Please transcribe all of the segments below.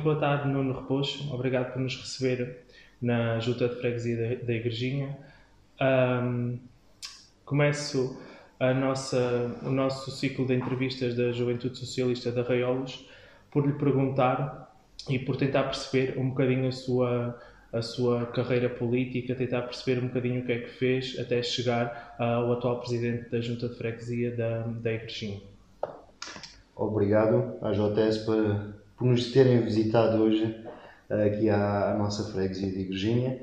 Muito boa tarde, Nuno Reposo. Obrigado por nos receber na Junta de Freguesia da, da Igrejinha. Um, começo a nossa, o nosso ciclo de entrevistas da Juventude Socialista de Arraiolos por lhe perguntar e por tentar perceber um bocadinho a sua, a sua carreira política, tentar perceber um bocadinho o que é que fez até chegar ao atual presidente da Junta de Freguesia da, da Igrejinha. Obrigado à JS por, por nos terem visitado hoje aqui à, à nossa freguesia de Igrejinha.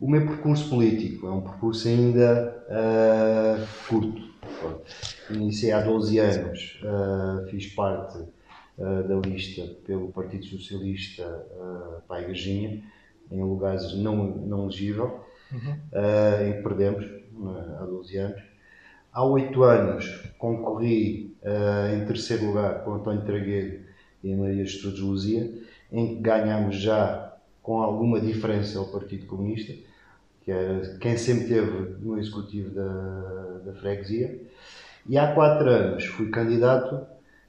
O meu percurso político é um percurso ainda uh, curto. Iniciei há 12 anos, uh, fiz parte uh, da lista pelo Partido Socialista para a Igrejinha, em lugares não, não elegível, uhum. que perdemos há 12 anos. Há 8 anos concorri em terceiro lugar com António Tragueiro e Maria Estudos Luzia, em que ganhámos já com alguma diferença ao Partido Comunista que era quem sempre teve no executivo da, da freguesia. E há quatro anos fui candidato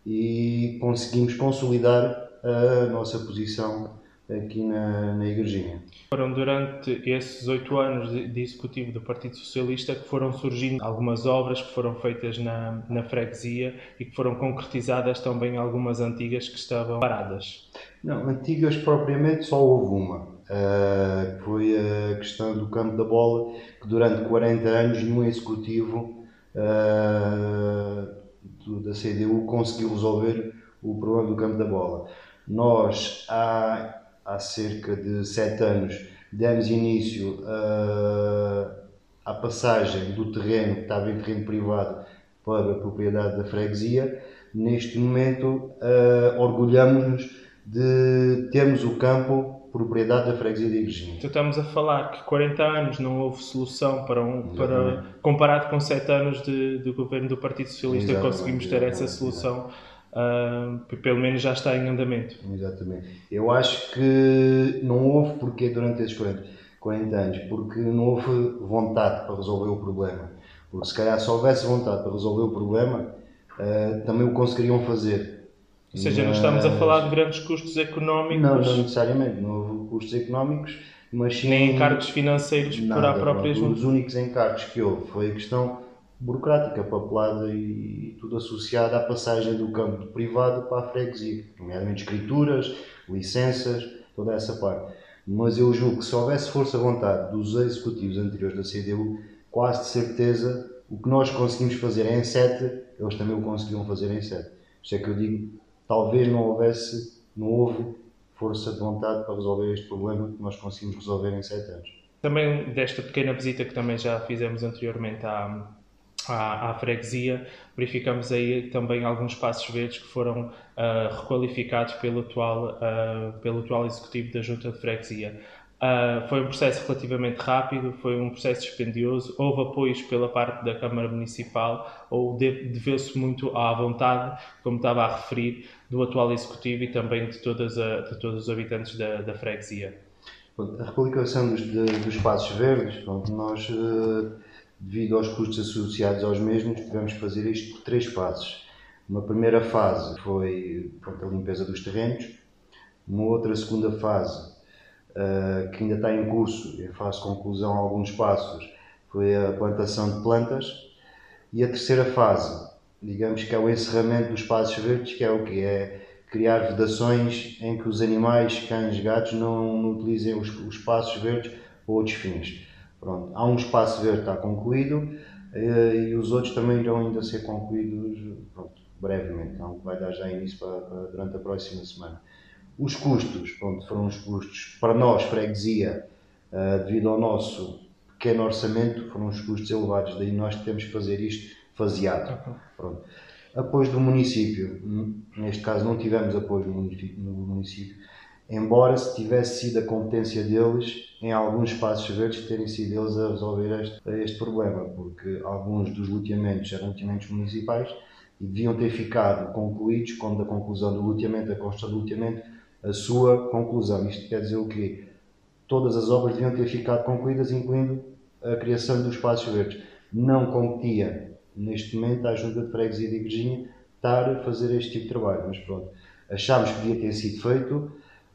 e conseguimos consolidar a nossa posição aqui na, na Igrejinha. Foram durante esses oito anos de, de, executivo do Partido Socialista que foram surgindo algumas obras que foram feitas na, na freguesia e que foram concretizadas também algumas antigas que estavam paradas. Não, antigas propriamente só houve uma, Uh, foi a questão do campo da bola, que durante 40 anos, no executivo uh, do, da CDU, conseguiu resolver o problema do campo da bola. Nós, há, há cerca de 7 anos, demos início uh, à passagem do terreno que estava em terreno privado para a propriedade da freguesia. Neste momento, orgulhamos-nos de termos o campo propriedade da freguesia de Igrejinha. Então estamos a falar que 40 anos não houve solução para um, para, comparado com 7 anos de, de governo do Partido Socialista, exatamente, conseguimos ter essa solução, uh, pelo menos já está em andamento. Exatamente. Eu acho que não houve porquê durante esses 40, 40 anos, porque não houve vontade para resolver o problema. Porque se calhar se houvesse vontade para resolver o problema, uh, também o conseguiriam fazer ou seja, não estamos a falar de grandes custos económicos. Não, não necessariamente, não houve custos económicos, mas sim. Nem encargos financeiros nada, por a própria junta. Os únicos encargos que houve foi a questão burocrática, papelada e tudo associado à passagem do campo privado para a freguesia, nomeadamente escrituras, licenças, toda essa parte. Mas eu julgo que se houvesse força vontade dos executivos anteriores da CDU, quase de certeza o que nós conseguimos fazer em 7, eles também o conseguiam fazer em 7. Isto é que eu digo, talvez não houvesse, não houve força de vontade para resolver este problema que nós conseguimos resolver em sete anos. Também desta pequena visita que também já fizemos anteriormente à, à, à freguesia, verificamos aí também alguns espaços verdes que foram uh, requalificados pelo atual, uh, pelo atual executivo da Junta de Freguesia. Uh, foi um processo relativamente rápido, foi um processo dispendioso, houve apoios pela parte da Câmara Municipal, ou deveu-se muito à vontade, como estava a referir, do atual Executivo e também de, todas a, de todos os habitantes da, da freguesia. A replicação dos, dos espaços verdes, pronto, nós, uh, devido aos custos associados aos mesmos, tivemos que fazer isto por três fases. Uma primeira fase foi pronto, a limpeza dos terrenos, uma outra segunda fase uh, que ainda está em curso, e faço conclusão a alguns passos, foi a plantação de plantas. E a terceira fase, digamos que é o encerramento dos espaços verdes, que é o que? É criar vedações em que os animais, cães, gatos, não, utilizem os, os espaços verdes para outros fins. Pronto, há um espaço verde que está concluído uh, e os outros também irão ainda ser concluídos pronto, brevemente, então vai dar já início para, para, durante a próxima semana. Os custos, pronto, foram os custos para nós, freguesia, uh, devido ao nosso pequeno orçamento, foram os custos elevados, daí nós temos que fazer isto faseado. Pronto. Apoio do município, neste caso não tivemos apoio no município, embora se tivesse sido a competência deles, em alguns espaços verdes, terem sido eles a resolver este, este problema, porque alguns dos loteamentos eram loteamentos municipais e deviam ter ficado concluídos quando a conclusão do loteamento, a construção do loteamento, a sua conclusão. Isto quer dizer o quê? Todas as obras deviam ter ficado concluídas, incluindo a criação dos espaços verdes. Não competia, neste momento, à Junta de Freguesia de Igrejinha estar a fazer este tipo de trabalho, mas pronto. Achámos que devia ter sido feito,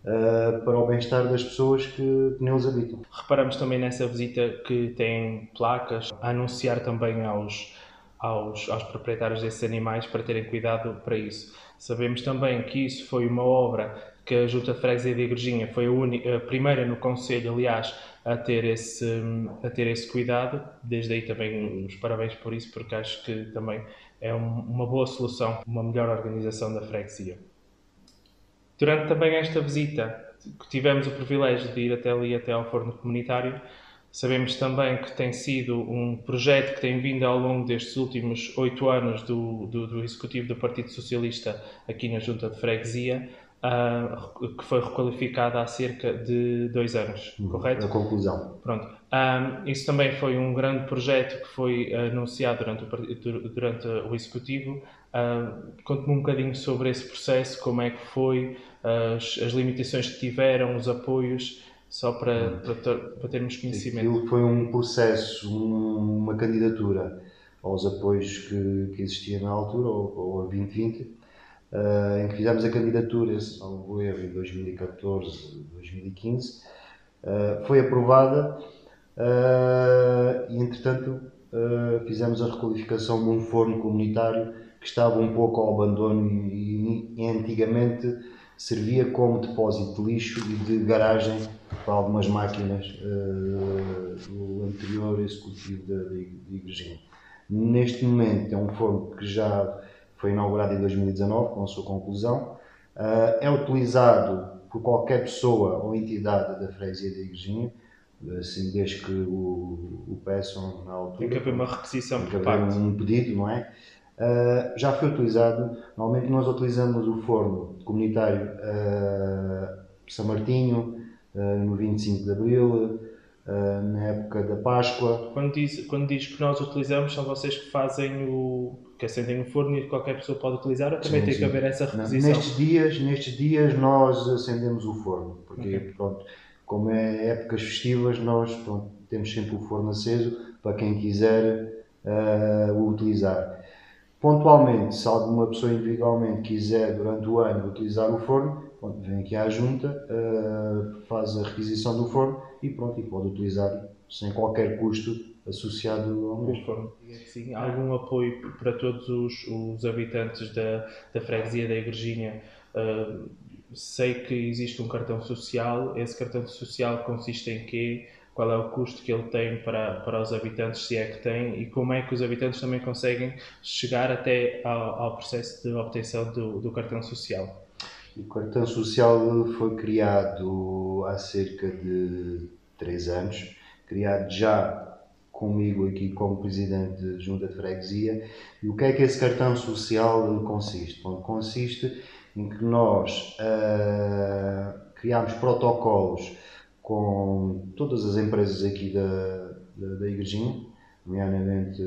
uh, para o bem-estar das pessoas que, que neles habitam. Reparamos também nessa visita que tem placas a anunciar também aos, aos, aos proprietários desses animais para terem cuidado para isso. Sabemos também que isso foi uma obra que a Junta de Freguesia de Igrejinha foi a, única, a primeira no Conselho, aliás, a ter, esse, a ter esse cuidado. Desde aí também os parabéns por isso, porque acho que também é um, uma boa solução, uma melhor organização da freguesia. Durante também esta visita, que tivemos o privilégio de ir até ali, até ao forno comunitário, sabemos também que tem sido um projeto que tem vindo ao longo destes últimos oito anos do, do, do Executivo do Partido Socialista aqui na Junta de Freguesia, uh, que foi requalificada há cerca de dois anos, uhum. correto? A conclusão. Pronto. Um, isso também foi um grande projeto que foi anunciado durante o, durante o Executivo. Uh, Conte-me um bocadinho sobre esse processo, como é que foi, as, as limitações que tiveram, os apoios, só para, para, para termos conhecimento. Aquilo foi um processo, um, uma candidatura aos apoios que, que existia na altura, ou, ou a 2020, uh, em que fizemos a candidatura, salvo erro, em 2014, 2015, uh, foi aprovada uh, e, entretanto, uh, fizemos a requalificação de um forno comunitário que estava um pouco ao abandono e, e antigamente servia como depósito de lixo e de garagem para algumas máquinas do anterior executivo da, Igrejinha. Neste momento é um forno que já foi inaugurado em 2019, com a sua conclusão. Uh, é utilizado por qualquer pessoa ou entidade da freguesia da Igrejinha, assim, desde que o, o peçam na altura. Tem que haver uma requisição por parte. um pedido, não é? Uh, já foi utilizado, normalmente nós utilizamos o forno comunitário uh, São Martinho, uh, no 25 de Abril, na época da Páscoa. Quando diz, quando diz que nós utilizamos, são vocês que fazem o, que acendem o forno e qualquer pessoa pode utilizar, ou também sim, tem sim. que haver essa requisição? Nestes dias, nestes dias nós acendemos o forno, porque okay. pronto, como é épocas festivas, nós pronto, temos sempre o forno aceso para quem quiser uh, o utilizar. Pontualmente, se alguma pessoa individualmente quiser durante o ano utilizar o forno, pronto, vem aqui à junta, uh, faz a requisição do forno e pronto, e pode utilizar sem qualquer custo associado ao mesmo. Forno. Sim, algum apoio para todos os, os habitantes da, da freguesia da Igrejinha? Uh, sei que existe um cartão social, esse cartão social consiste em quê? Qual é o custo que ele tem para, para os habitantes, se é que tem, e como é que os habitantes também conseguem chegar até ao, ao processo de obtenção do, do cartão social? O cartão social foi criado há cerca de três anos, criado já comigo aqui como presidente de junta de freguesia. E o que é que esse cartão social consiste? Bom, consiste em que nós uh, criamos protocolos com todas as empresas aqui da, da, da Igrejinha, nomeadamente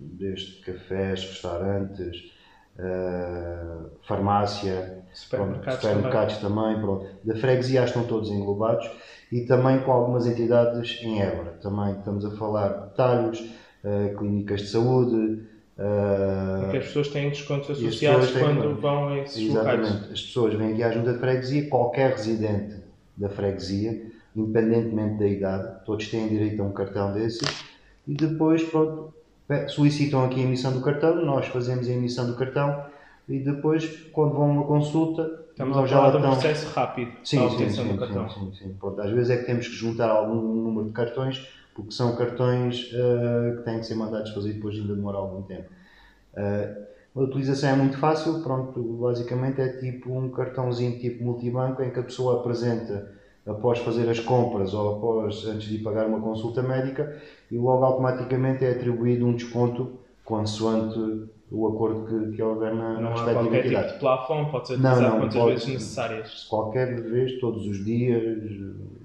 desde cafés, restaurantes, uh, farmácia, supermercados, pronto, supermercados também. também pronto. Da freguesia estão todos englobados e também com algumas entidades em Évora. Também estamos a falar de talhos, uh, clínicas de saúde. Uh, que as pessoas têm descontos associados têm, quando vão a esses exatamente. locais. As pessoas vêm aqui à junta de freguesia, qualquer residente da freguesia, independentemente da idade, todos têm direito a um cartão desses e depois pronto, solicitam aqui a emissão do cartão, nós fazemos a emissão do cartão e depois, quando vão a uma consulta, Estamos a falar de um processo rápido sim, sim, obtenção do cartão. Sim, sim, sim. Pronto, às vezes é que temos que juntar algum número de cartões, porque são cartões uh, que têm que ser mandados fazer e depois ainda demora algum tempo. Uh, a utilização é muito fácil, pronto, basicamente é tipo um cartãozinho tipo multibanco em que a pessoa apresenta após fazer as compras ou após antes de pagar uma consulta médica e logo automaticamente é atribuído um desconto consoante o acordo que, que houver na, não respectiva qualquer entidade. tipo de plafond, pode ser utilizado não, não, quantas pode, vezes necessárias. Qualquer vez, todos os dias,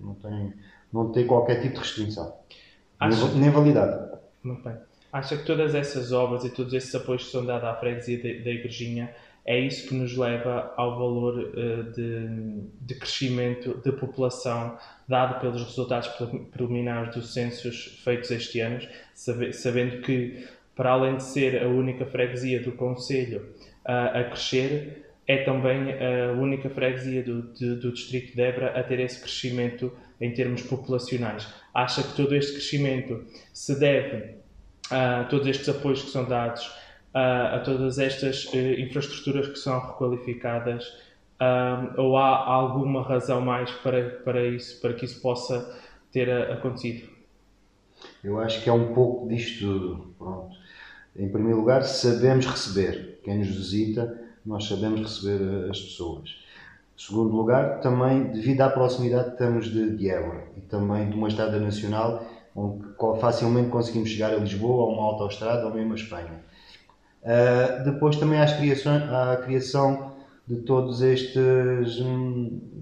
não tem, não tem qualquer tipo de restrição. Acha, nem, validade. Muito bem. Acha que todas essas obras e todos esses apoios que são dados à freguesia da Igrejinha é isso que nos leva ao valor uh, de, de, crescimento de população dado pelos resultados preliminares dos censos feitos este ano, sabendo que para além de ser a única freguesia do Conselho a, a crescer, é também a única freguesia do, do, distrito de Évora a ter esse crescimento em termos populacionais. Acha que todo este crescimento se deve a todos estes apoios que são dados, a, a todas estas uh, infraestruturas que são requalificadas, um, ou há alguma razão mais para, para, isso, para que isso possa ter acontecido? Eu acho que é um pouco disto tudo. Pronto. Em primeiro lugar, sabemos receber. Quem nos visita, nós sabemos receber as pessoas. Em segundo lugar, também devido à proximidade que estamos de, de Évora e também de uma estrada nacional onde facilmente conseguimos chegar a Lisboa, a uma autoestrada ou mesmo a Espanha. Uh, depois também há, criações, a criação de todos estes,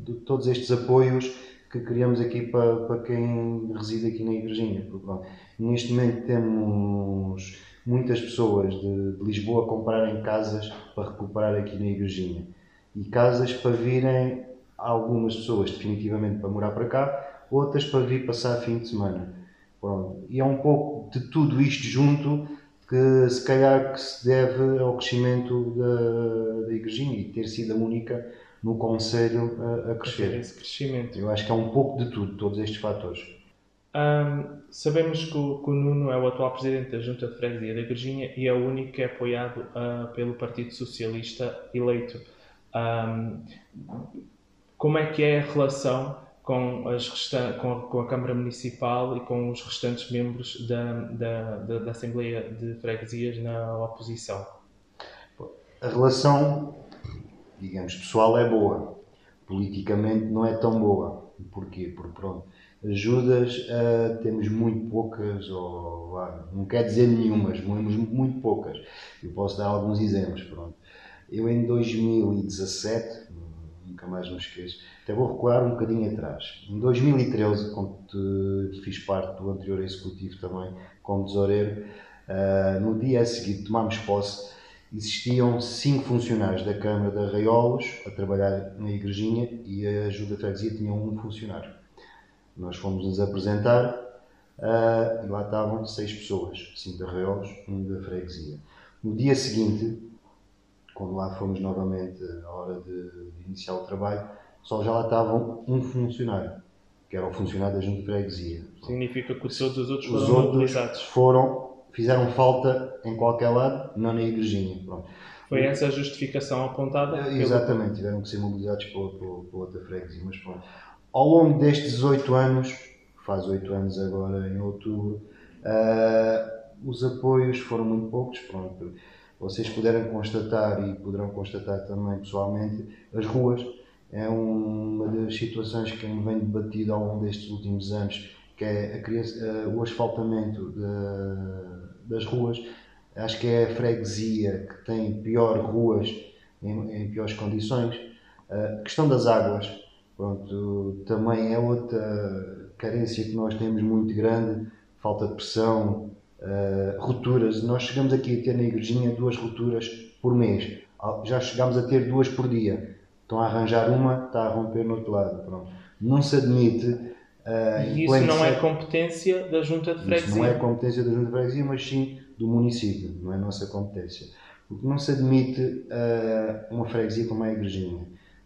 de todos estes apoios que criamos aqui para, para quem reside aqui na Igrejinha. Porque, neste momento temos muitas pessoas de, de, Lisboa a comprarem casas para recuperar aqui na Igrejinha. E casas para virem algumas pessoas definitivamente para morar para cá, outras para vir passar fim de semana. Pronto. E é um pouco de tudo isto junto que se calhar que se deve ao crescimento da, da Igrejinha e ter sido a única no Conselho a, a crescer. Esse crescimento. Eu acho que é um pouco de tudo, todos estes fatores. Um, sabemos que o, que o, Nuno é o atual presidente da Junta de Freguesia da Igrejinha e é o único que é apoiado uh, pelo Partido Socialista eleito. Um, como é que é a relação com, as com, com, a Câmara Municipal e com os restantes membros da, da, da, da Assembleia de Freguesias na oposição? A relação, digamos, pessoal é boa. Politicamente não é tão boa. Porquê? Porque, pronto, ajudas uh, temos muito poucas, ou não quer dizer nenhumas, temos muito poucas. Eu posso dar alguns exemplos. Pronto. Eu em 2017, nunca mais me esqueço, até vou recuar um bocadinho atrás. Em 2013, quando fiz parte do anterior executivo também, como tesoureiro, uh, no dia a seguir tomámos posse, existiam cinco funcionários da Câmara de Arraiolos a trabalhar na igrejinha e a ajuda freguesia tinha um funcionário. Nós fomos nos apresentar uh, e lá estavam seis pessoas, cinco de Arraiolos, um da freguesia. No dia seguinte, quando lá fomos novamente à hora de, de iniciar o trabalho, só já lá estavam um funcionário, que era o funcionário da junta de freguesia. Significa que todos os outros os foram mobilizados. Foram, fizeram falta em qualquer lado, não na igrejinha. Pronto. Foi essa a justificação apontada? É, exatamente, pelo... tiveram que ser mobilizados para, outra freguesia. Mas pronto. Ao longo destes oito anos, faz oito anos agora em outubro, uh, os apoios foram muito poucos. Pronto. Vocês puderam constatar e poderão constatar também pessoalmente as ruas é uma das situações que vem debatido ao longo destes últimos anos, que é a, o asfaltamento de, das ruas. Acho que é a freguesia que tem pior ruas em, em piores condições. A questão das águas, pronto, também é outra carência que nós temos muito grande, falta de pressão, uh, rupturas. Nós chegamos aqui a ter na igrejinha duas rupturas por mês. Já chegámos a ter duas por dia Estão a arranjar uma, está a romper no outro lado. Pronto. Não se admite. Uh, e isso não é competência da Junta de Freguesia? Isso não é competência da Junta de Freguesia, mas sim do município, não é nossa competência. Porque não se admite uh, uma freguesia como a Igrejinha.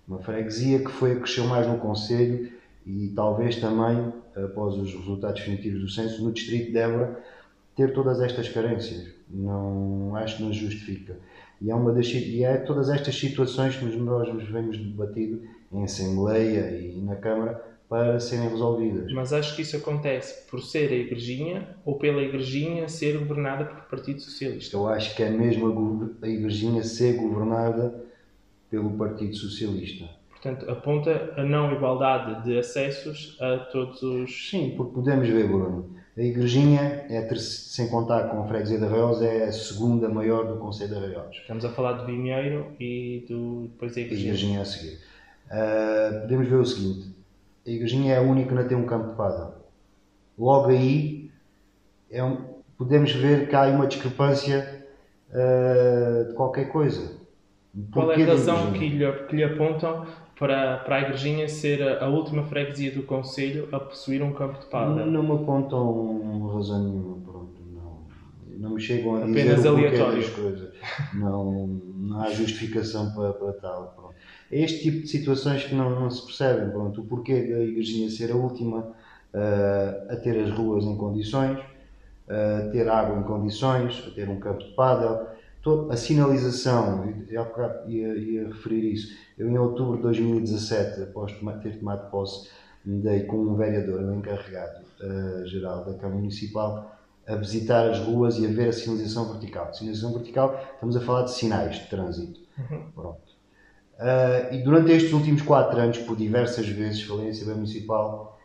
Uma freguesia que foi a crescer mais no Conselho e talvez também, após os resultados definitivos do censo, no Distrito de Évora, ter todas estas carências. Não, acho que não justifica. E é, uma das, e é todas estas situações que nós nos vemos debatido em Assembleia e na Câmara para serem resolvidas. Mas acho que isso acontece por ser a Igrejinha ou pela Igrejinha ser governada por Partido Socialista. Eu acho que é mesmo a Igrejinha ser governada pelo Partido Socialista. Portanto, aponta a não igualdade de acessos a todos os. Sim, porque podemos ver, Bruno. A Igrejinha, é, sem contar com a freguesia de Arraiolos, é a segunda maior do Conselho de Arraiolos. Estamos a falar de Vinheiro e do, depois da Igrejinha. A Igrejinha a seguir. Uh, podemos ver o seguinte: a Igrejinha é a única que não tem um campo de pádel. Logo aí, é um, podemos ver que há uma discrepância uh, de qualquer coisa. Qual é a razão que lhe, que lhe apontam para, para a Igrejinha ser a, a, última freguesia do Conselho a possuir um campo de pádel? Não, não me apontam razão nenhuma, pronto, não. não me chegam a Apenas dizer aleatório. das coisas. Não, não há justificação para, para tal. Pronto. É este tipo de situações que não, não se percebem. Pronto. O porquê da igrejinha ser a última eh, a ter as ruas em condições, a ter água em condições, a ter um campo de pádel, a sinalização, eu há bocado ia, ia referir isso. Eu, em outubro de 2017, após ter tomado posse, dei com um vereador, um encarregado eh, geral da Câmara Municipal, a visitar as ruas e a ver a sinalização vertical. Sinalização vertical, estamos a falar de sinais de trânsito. Pronto. Ah, e durante estes últimos quatro anos, por diversas vezes, falei em Assembleia Municipal,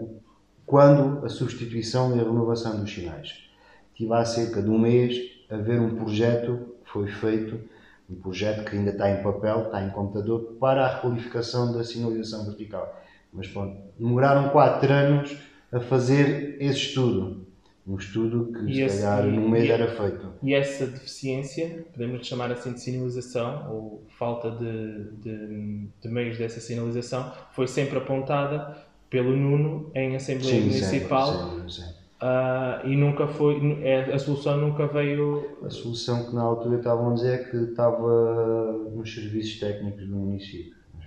o- quando a substituição e a renovação dos sinais. Tive há cerca de um mês a ver um projeto que foi feito, um projeto que ainda está em papel, está em computador, para a requalificação da sinalização vertical. Mas pronto, demoraram quatro anos a fazer esse estudo. Um estudo que E se esse- calhar num mês e- era feito. E essa deficiência, podemos chamar assim de sinalização, ou falta de, de, de meios dessa sinalização, foi sempre apontada pelo Nuno em Assembleia Municipal sempre, sempre. Ah, e nunca foi, é, a solução nunca veio. A solução que na altura estavam a dizer é que estava nos serviços técnicos do município. Mas.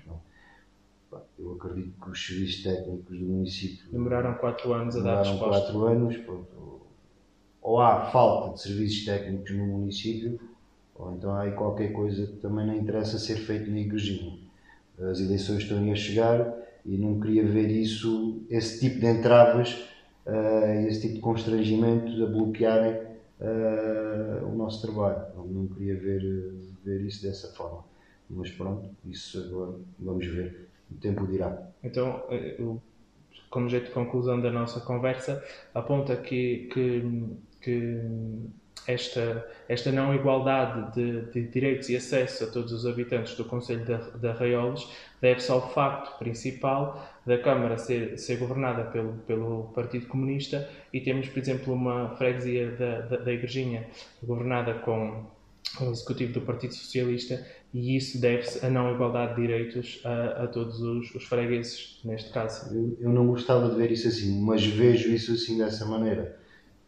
Pá, eu acredito que os serviços técnicos do município Demoraram 4 anos a dar demoraram resposta. quatro anos. pronto. Ou há falta de serviços técnicos no município, ou então há aí qualquer coisa que também não interessa ser feito na igrejinha. As eleições estão aí a chegar e não queria ver isso, esse tipo de entraves, eh, esse tipo de constrangimentos a bloquearem eh, o nosso trabalho. Não, não queria ver, ver isso dessa forma. Mas pronto, isso agora vamos ver. O tempo dirá. Então, eh, o- como jeito de conclusão da nossa conversa, aponta que, que, que esta, esta não igualdade de, de direitos e acesso a todos os habitantes do Conselho de, de Arraiolos deve-se ao facto principal da Câmara ser, ser governada pelo, pelo Partido Comunista e temos, por exemplo, uma freguesia da, da, da Igrejinha governada com, o Executivo do Partido Socialista e isso deve-se à não igualdade de direitos a, a todos os, os fregueses, neste caso. Eu, eu não gostava de ver isso assim, mas vejo isso assim dessa maneira.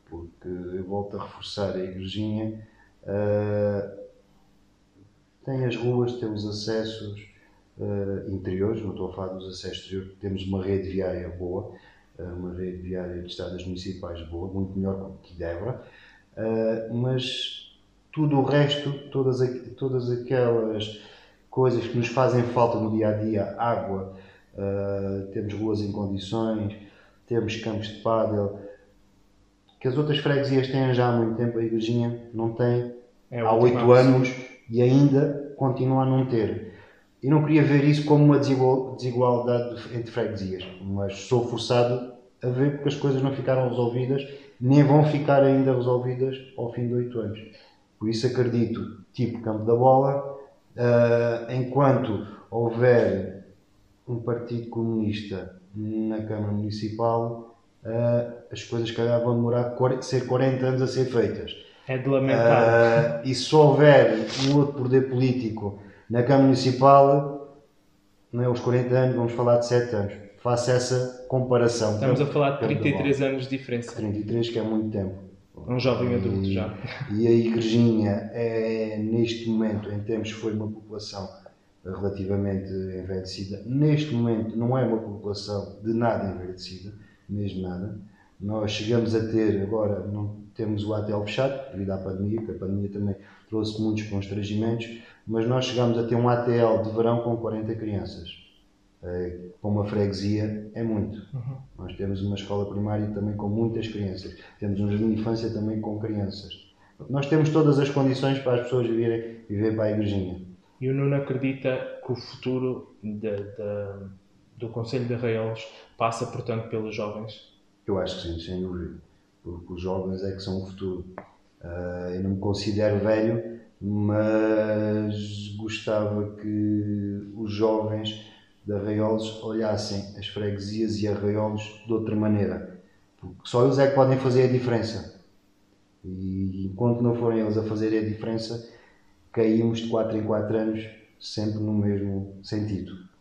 Porque eu volto a reforçar a igrejinha. ah, tem as ruas, tem os acessos ah, interiores, não estou a falar dos acessos exteriores, temos uma rede viária boa, ah, uma rede viária de estradas municipais boa, muito melhor que Débora, ah, mas tudo o resto, todas, todas aquelas coisas que nos fazem falta no dia a dia, água, temos ruas em condições, temos campos de pádel, que as outras freguesias têm já há muito tempo, a Igrejinha não tem É há oito anos e ainda continua a não ter. E não queria ver isso como uma desigual- desigualdade entre freguesias, mas sou forçado a ver porque as coisas não ficaram resolvidas, nem vão ficar ainda resolvidas ao fim de oito anos. Por isso acredito, tipo campo da bola, ah, enquanto houver um partido comunista na Câmara Municipal, as coisas se calhar vão demorar quar- ser 40 anos a ser feitas. É de lamentar. Ah, e se houver um outro poder político na Câmara Municipal, não é os 40 anos, vamos falar de 7 anos. Faça essa comparação. Estamos a falar de Campo da 33 anos de diferença. 33, que é muito tempo. Um jovem adulto E- já. E a Igrejinha é, neste momento, em termos, foi uma população relativamente envelhecida. Neste momento, não é uma população de nada envelhecida, mesmo nada. Nós chegamos a ter, agora não temos o ATL fechado, devido à pandemia, que a pandemia também trouxe muitos constrangimentos, mas nós chegamos a ter um ATL de verão com 40 crianças. Eh, Para uma freguesia é muito. Nós temos uma escola primária também com muitas crianças. Temos um jardim de infância também com crianças. Nós temos todas as condições para as pessoas virem viver para a igrejinha. E o Nuno acredita que o futuro da- da- do Conselho de Arraiolos passa, portanto, pelos jovens. Eu acho que sim, sem dúvida. Porque os jovens é que são o futuro. Ah, eu não me considero velho, mas gostava que os jovens de Arraiolos olhassem as freguesias e Arraiolos de outra maneira. Porque só eles é que podem fazer a diferença. E enquanto não forem eles a fazer a diferença, caímos de 4 em 4 anos sempre no mesmo sentido.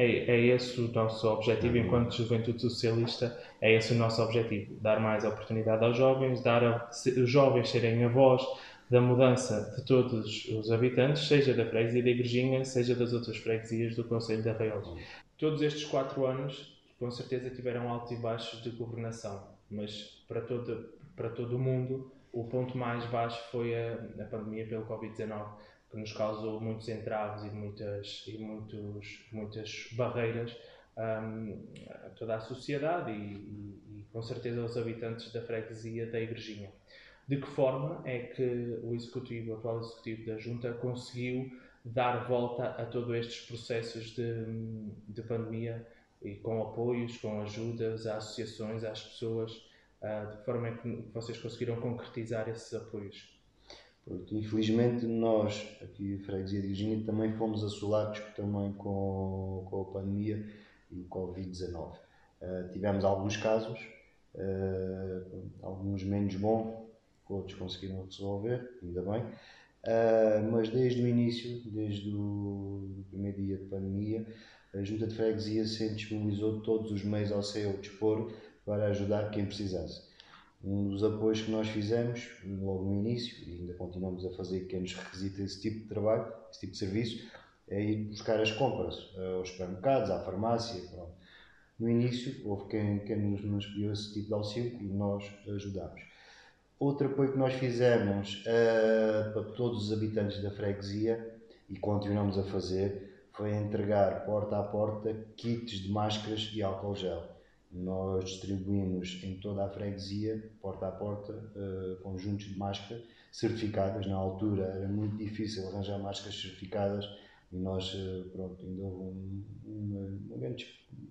É, é esse o nosso objetivo enquanto Juventude Socialista, é esse o nosso objetivo, dar mais oportunidade aos jovens, dar a, os jovens serem a voz da mudança de todos os habitantes, seja da freguesia da Igrejinha, seja das outras freguesias do Conselho de Arraiolos. Todos estes quatro anos, com certeza, tiveram altos e baixos de governação, mas para todo, para todo o mundo, o ponto mais baixo foi a, a pandemia pelo Covid-19 que nos causou muitos entraves e muitas, e muitos, muitas barreiras um, a toda a sociedade e, e, e, com certeza aos habitantes da freguesia da Igrejinha. De que forma é que o executivo, o atual executivo da Junta conseguiu dar volta a todos estes processos de, de pandemia e com apoios, com ajudas às associações, às pessoas, uh, de que forma é que vocês conseguiram concretizar esses apoios? Porque, infelizmente, nós, aqui a Freguesia de Virgínia, também fomos assolados também com, com a pandemia e o Covid-19. Uh, tivemos alguns casos, uh, alguns menos bons, outros conseguiram resolver, ainda bem. Uh, mas desde o início, desde o primeiro dia de pandemia, a Junta de Freguesia se disponibilizou todos os meios ao seu dispor para ajudar quem precisasse. Um dos apoios que nós fizemos logo no início, e ainda continuamos a fazer, que nos requisita esse tipo de trabalho, esse tipo de serviço, é ir buscar as compras aos supermercados, à farmácia. Pronto. No início, houve quem, quem nos, nos pediu esse tipo de auxílio e nós ajudamos. Outro apoio que nós fizemos uh, para todos os habitantes da freguesia e continuamos a fazer foi entregar porta a porta kits de máscaras e álcool gel nós distribuímos em toda a freguesia, porta a porta, uh, conjuntos de máscara certificadas. Na altura era muito difícil arranjar máscaras certificadas e nós, uh, pronto, ainda houve um, uma, uma grande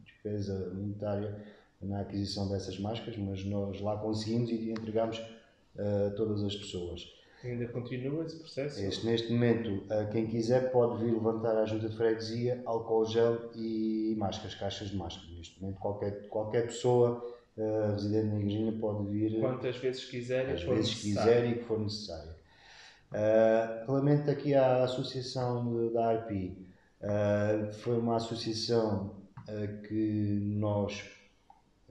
despesa monetária na aquisição dessas máscaras, mas nós lá conseguimos e entregamos uh, a todas as pessoas. Ainda continua esse processo? Este, neste momento, quem quiser pode vir levantar a junta de freguesia, álcool gel e máscaras, caixas de máscara. Neste momento, qualquer, qualquer pessoa uh, residente na igreja pode vir. Quantas vezes quiser e for vezes quiser e que for necessário. Uh, aqui à associação da ARPI, uh, foi uma associação uh, que nós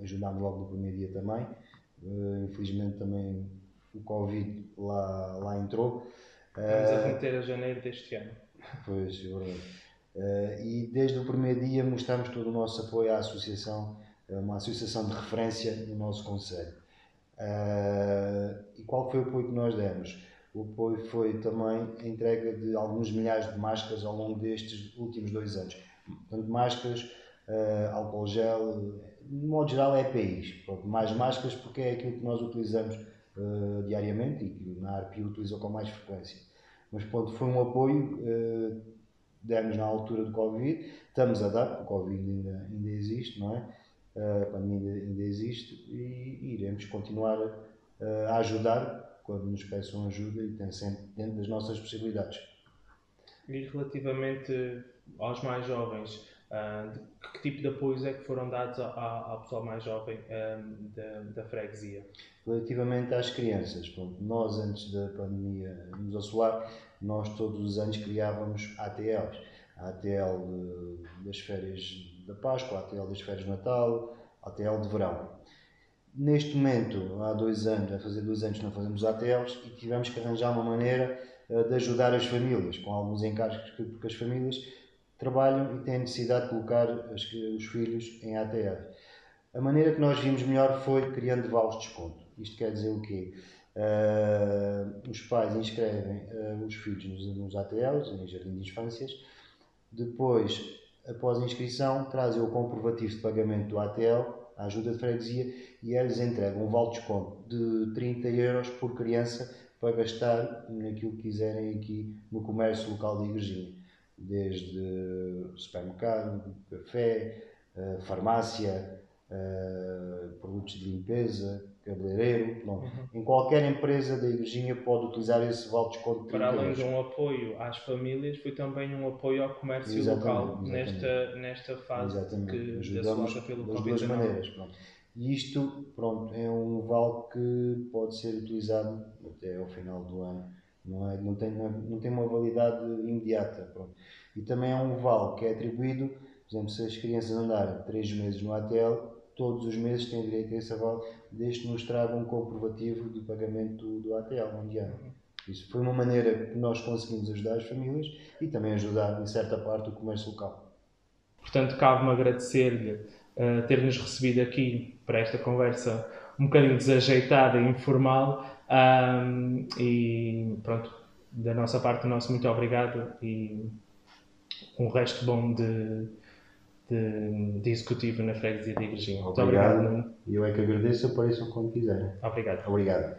ajudámos logo no primeiro dia também. infelizmente também o Covid lá, lá entrou. Vamos a remeter a janeiro deste ano. Pois, é verdade. Uh, e desde o primeiro dia mostramos todo o nosso apoio à associação, uma associação de referência no nosso Conselho. Uh, e qual foi o apoio que nós demos? O apoio foi também a entrega de alguns milhares de máscaras ao longo destes últimos dois anos. Portanto, máscaras, uh, álcool gel, de modo geral é EPIs. mais máscaras porque é aquilo que nós utilizamos uh, diariamente e que na ARPI utilizou com mais frequência. Mas pronto, foi um apoio, uh, demos na altura do Covid, estamos a dar, porque o Covid ainda, ainda existe, não é? Uh, a pandemia ainda, ainda existe e, e iremos continuar a ajudar quando nos peçam ajuda e tem sempre dentro das nossas possibilidades. E relativamente aos mais jovens, Uh, que tipo de apoios é que foram dados ao pessoal mais jovem um, da, da, freguesia? Relativamente às crianças, pronto, nós antes da pandemia nos assolar, nós todos os anos criávamos ATLs. A ATL de, das férias da Páscoa, a ATL das férias de Natal, a ATL de verão. Neste momento, há dois anos, a fazer dois anos não fazemos ATLs e tivemos que arranjar uma maneira uh, de ajudar as famílias, com alguns encargos que, porque as famílias trabalham e têm necessidade de colocar os, os filhos em ATL. A maneira que nós vimos melhor foi criando vales de desconto. Isto quer dizer o quê? Uh, os pais inscrevem uh, os filhos nos, nos ATLs, em jardim de infâncias, depois, após a inscrição, trazem o comprovativo de pagamento do ATL, a ajuda de freguesia, e eles entregam um vale de desconto de 30 euros por criança para gastar naquilo que quiserem aqui no comércio local de Igrejinha desde supermercado, café, uh, farmácia, uh, produtos de limpeza, cabeleireiro. Uhum. Em qualquer empresa da igrejinha pode utilizar esse vale de desconto. Para além de um apoio às famílias, foi também um apoio ao comércio exatamente, local exatamente. Nesta, nesta fase exatamente. que ajudamos pelo das duas maneiras. Pronto. E isto pronto, é um vale que pode ser utilizado até ao final do ano não, é, não, tem, não, tem uma validade imediata. Pronto. E também é um vale que é atribuído Por exemplo, se as crianças andarem 3 meses no ATL, todos os meses têm direito a esse aval, desde que nos tragam um comprovativo do pagamento do, do ATL ano. Isso foi uma maneira que nós conseguimos ajudar as famílias e também ajudar, em certa parte, o comércio local. Portanto, cabe-me agradecer-lhe uh, ter-nos recebido aqui para esta conversa um bocadinho desajeitada e informal. Um, e pronto, da nossa parte, o nosso muito obrigado e um resto bom de, de, de executivo na freguesia de Igrejinha. Muito obrigado. obrigado E eu é que agradeço, apareçam quando quiserem. Obrigado. Obrigado.